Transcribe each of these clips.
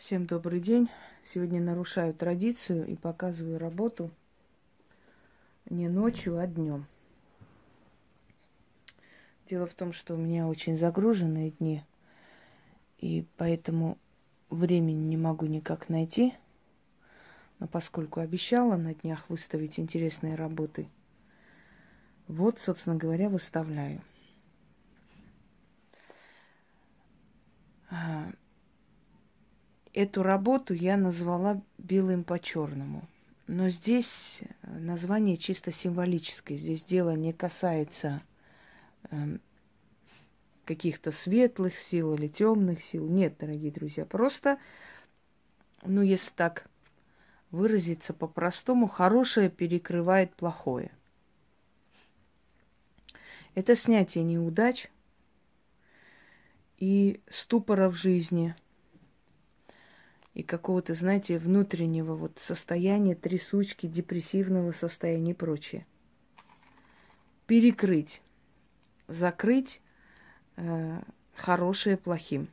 Всем добрый день. Сегодня нарушаю традицию и показываю работу не ночью, а днем. Дело в том, что у меня очень загруженные дни, и поэтому времени не могу никак найти. Но поскольку обещала на днях выставить интересные работы, вот, собственно говоря, выставляю. Эту работу я назвала белым по черному. Но здесь название чисто символическое. Здесь дело не касается э, каких-то светлых сил или темных сил. Нет, дорогие друзья, просто, ну, если так выразиться по-простому, хорошее перекрывает плохое. Это снятие неудач и ступора в жизни – и какого-то, знаете, внутреннего вот состояния, трясучки, депрессивного состояния и прочее. Перекрыть, закрыть э, хорошее плохим.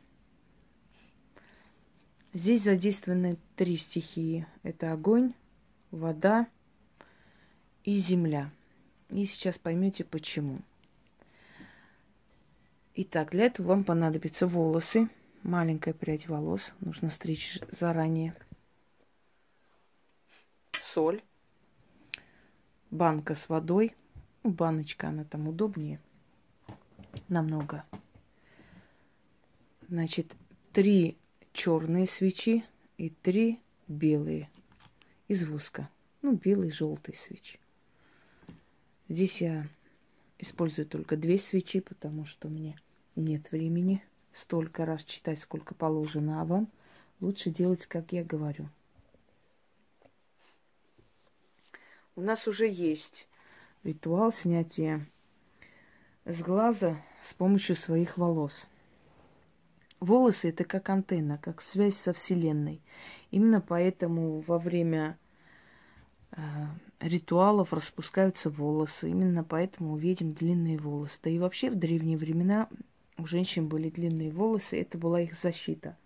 Здесь задействованы три стихии. Это огонь, вода и земля. И сейчас поймете почему. Итак, для этого вам понадобятся волосы – маленькая прядь волос. Нужно стричь заранее. Соль. Банка с водой. Ну, баночка, она там удобнее. Намного. Значит, три черные свечи и три белые из воска. Ну, белый, желтый свечи. Здесь я использую только две свечи, потому что мне нет времени столько раз читать, сколько положено, а вам лучше делать, как я говорю. У нас уже есть ритуал снятия с глаза с помощью своих волос. Волосы это как антенна, как связь со Вселенной. Именно поэтому во время э, ритуалов распускаются волосы. Именно поэтому увидим длинные волосы. Да и вообще в древние времена у женщин были длинные волосы, это была их защита.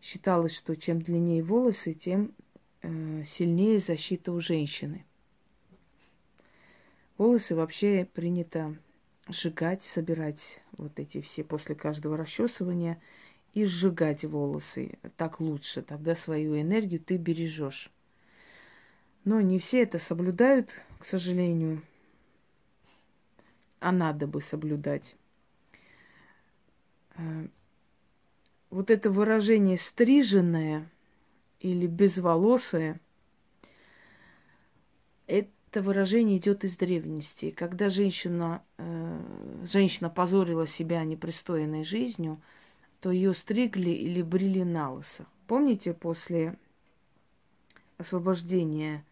Считалось, что чем длиннее волосы, тем э, сильнее защита у женщины. Волосы вообще принято сжигать, собирать вот эти все после каждого расчесывания и сжигать волосы. Так лучше, тогда свою энергию ты бережешь. Но не все это соблюдают, к сожалению. А надо бы соблюдать. Э, вот это выражение стриженное или безволосое, это выражение идет из древности. Когда женщина, э, женщина позорила себя непристойной жизнью, то ее стригли или брили на лысо. Помните, после освобождения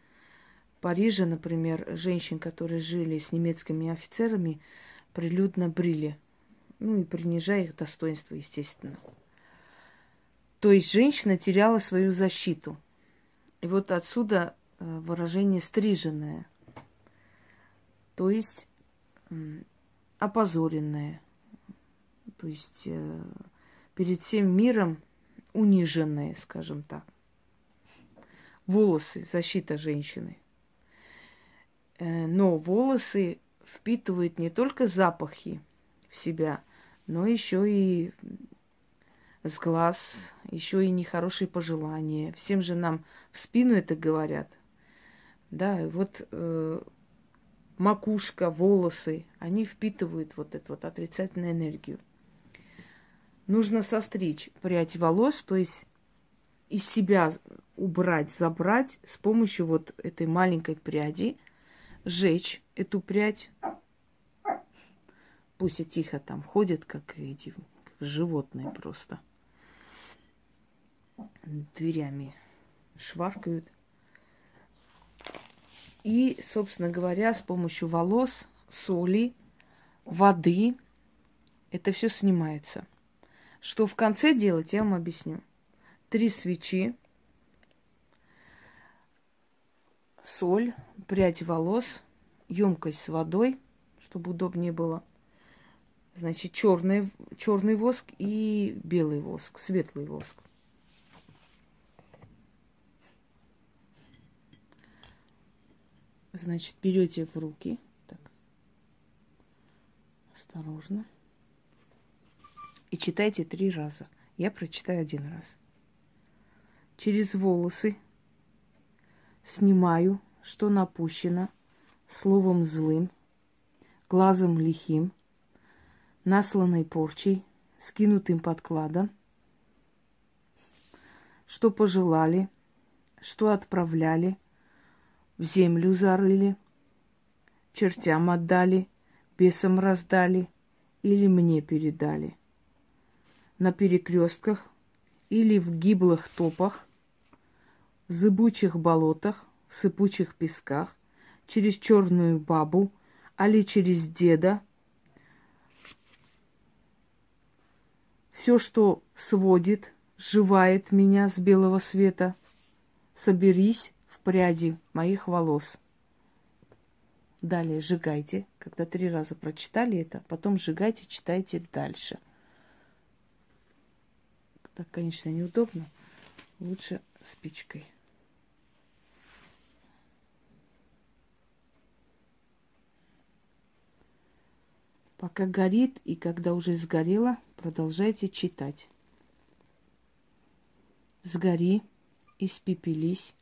Парижа, например, женщин, которые жили с немецкими офицерами, прилюдно брили ну и принижая их достоинство, естественно. То есть женщина теряла свою защиту. И вот отсюда э, выражение стриженное, то есть опозоренное, то есть э, перед всем миром униженное, скажем так. Волосы, защита женщины. Э, но волосы впитывают не только запахи в себя – но еще и с глаз, еще и нехорошие пожелания. Всем же нам в спину это говорят. Да, вот э, макушка, волосы, они впитывают вот эту вот отрицательную энергию. Нужно состричь прядь волос, то есть из себя убрать, забрать с помощью вот этой маленькой пряди, сжечь эту прядь Пусть тихо там ходят, как эти как животные просто. Дверями шваркают. И, собственно говоря, с помощью волос, соли, воды это все снимается. Что в конце делать, я вам объясню. Три свечи, соль, прядь волос, емкость с водой, чтобы удобнее было – Значит, черный, черный воск и белый воск, светлый воск. Значит, берете в руки. Так. Осторожно. И читайте три раза. Я прочитаю один раз. Через волосы снимаю, что напущено, словом злым, глазом лихим – насланной порчей, скинутым подкладом, что пожелали, что отправляли, в землю зарыли, чертям отдали, бесам раздали или мне передали. На перекрестках или в гиблых топах, в зыбучих болотах, в сыпучих песках, через черную бабу, али через деда. Все, что сводит, сживает меня с белого света, соберись в пряди моих волос. Далее сжигайте. Когда три раза прочитали это, потом сжигайте, читайте дальше. Так, конечно, неудобно. Лучше спичкой. Пока горит и когда уже сгорело, продолжайте читать. Сгори, испепелись,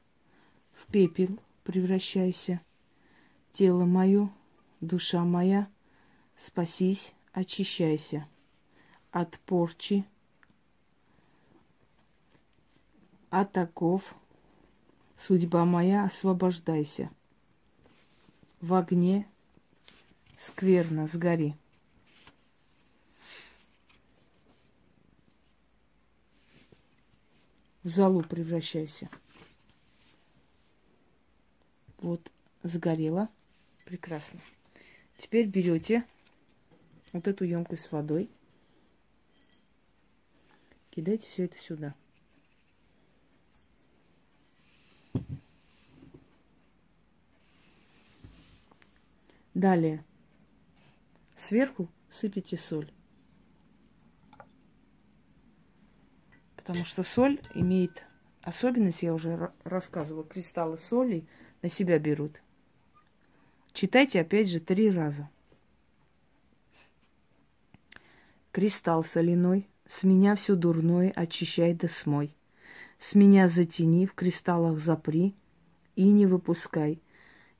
в пепел превращайся. Тело мое, душа моя, спасись, очищайся от порчи, от оков, судьба моя, освобождайся. В огне скверно сгори. В залу превращайся. Вот, сгорело. Прекрасно. Теперь берете вот эту емкость с водой. Кидайте все это сюда. Далее. Сверху сыпите соль. Потому что соль имеет особенность, я уже рассказывала, кристаллы соли – на себя берут. Читайте опять же три раза. Кристалл соляной, с меня все дурное очищай да смой. С меня затяни, в кристаллах запри и не выпускай.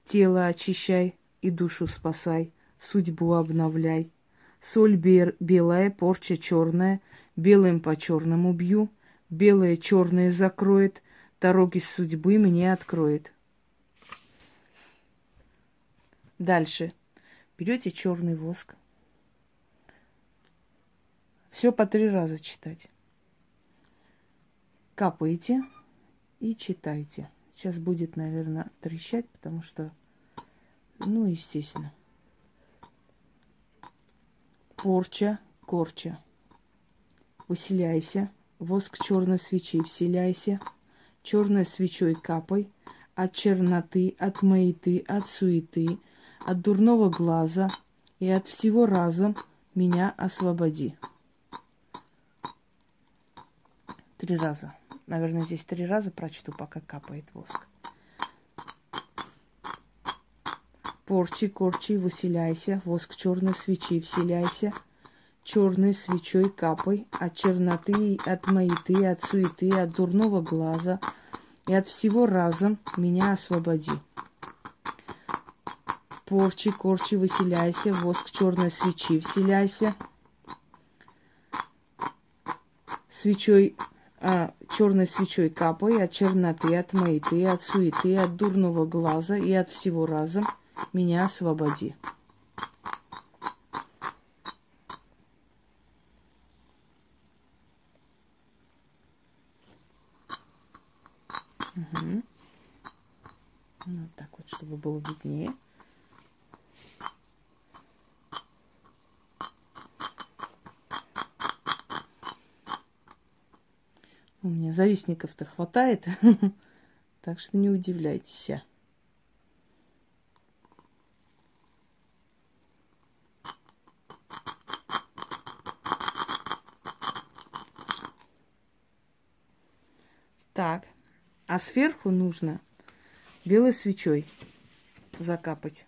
Тело очищай и душу спасай, судьбу обновляй. Соль бер, белая, порча черная, белым по черному бью, белое черное закроет, дороги судьбы мне откроет. Дальше. Берете черный воск. Все по три раза читать. Капаете и читайте. Сейчас будет, наверное, трещать, потому что, ну, естественно. Порча, корча. Выселяйся. Воск черной свечи вселяйся. Черной свечой капай. От черноты, от маяты, от суеты – от дурного глаза и от всего разом меня освободи. Три раза. Наверное, здесь три раза прочту, пока капает воск. Порчи, корчи, выселяйся, воск черной свечи вселяйся, черной свечой капай от черноты, от маяты, от суеты, от дурного глаза и от всего разом меня освободи порчи, корчи, выселяйся, воск черной свечи вселяйся. Свечой, а, черной свечой капай от черноты, от маяты, от суеты, от дурного глаза и от всего разом меня освободи. Угу. Вот так вот, чтобы было виднее. У меня завистников-то хватает, так что не удивляйтесь. Так, а сверху нужно белой свечой закапать.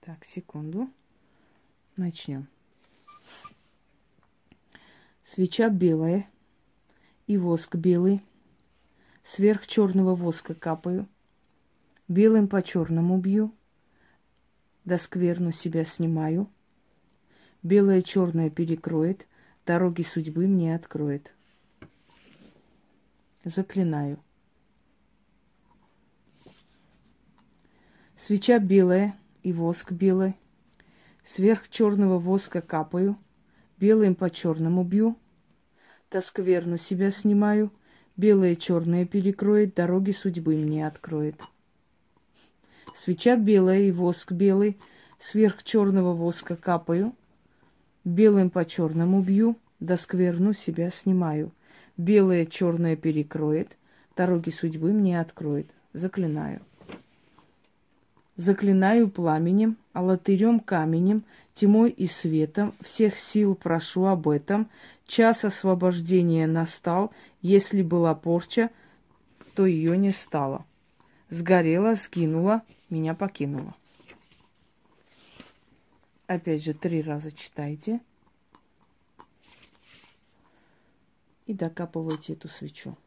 Так, секунду. Начнем. Свеча белая и воск белый. Сверх черного воска капаю. Белым по черному бью. До скверну себя снимаю. Белое черное перекроет. Дороги судьбы мне откроет. Заклинаю. Свеча белая и воск белый. Сверх черного воска капаю, белым по черному бью, то скверну себя снимаю, белое черное перекроет, дороги судьбы мне откроет. Свеча белая и воск белый, сверх черного воска капаю, белым по черному бью, да скверну себя снимаю. Белое черное перекроет, дороги судьбы мне откроет. Заклинаю. Заклинаю пламенем, алатырем каменем, тьмой и светом, всех сил прошу об этом. Час освобождения настал, если была порча, то ее не стало. Сгорела, сгинула, меня покинула. Опять же, три раза читайте. И докапывайте эту свечу.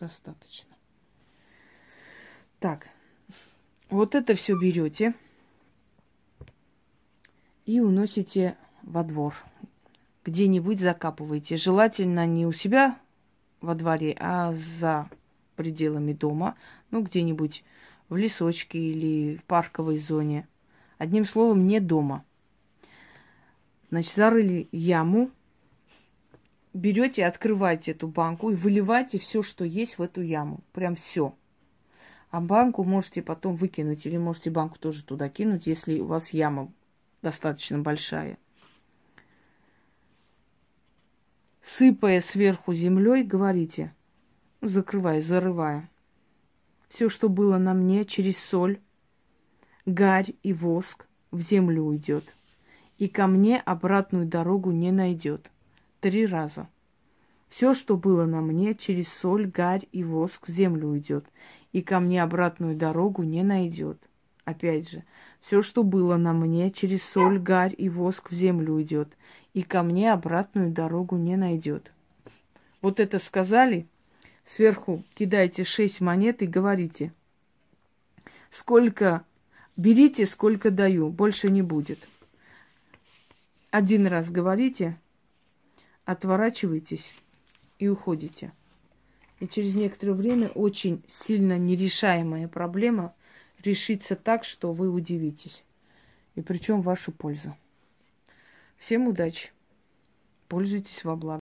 Достаточно. Так, вот это все берете и уносите во двор. Где-нибудь закапываете. Желательно не у себя во дворе, а за пределами дома. Ну, где-нибудь в лесочке или в парковой зоне. Одним словом, не дома. Значит, зарыли яму, берете, открываете эту банку и выливаете все, что есть в эту яму. Прям все. А банку можете потом выкинуть или можете банку тоже туда кинуть, если у вас яма достаточно большая. Сыпая сверху землей, говорите, ну, закрывая, зарывая. Все, что было на мне через соль, гарь и воск, в землю уйдет. И ко мне обратную дорогу не найдет три раза. Все, что было на мне, через соль, гарь и воск в землю уйдет, и ко мне обратную дорогу не найдет. Опять же, все, что было на мне, через соль, гарь и воск в землю уйдет, и ко мне обратную дорогу не найдет. Вот это сказали, сверху кидайте шесть монет и говорите, сколько берите, сколько даю, больше не будет. Один раз говорите, отворачиваетесь и уходите. И через некоторое время очень сильно нерешаемая проблема решится так, что вы удивитесь. И причем вашу пользу. Всем удачи. Пользуйтесь во благо.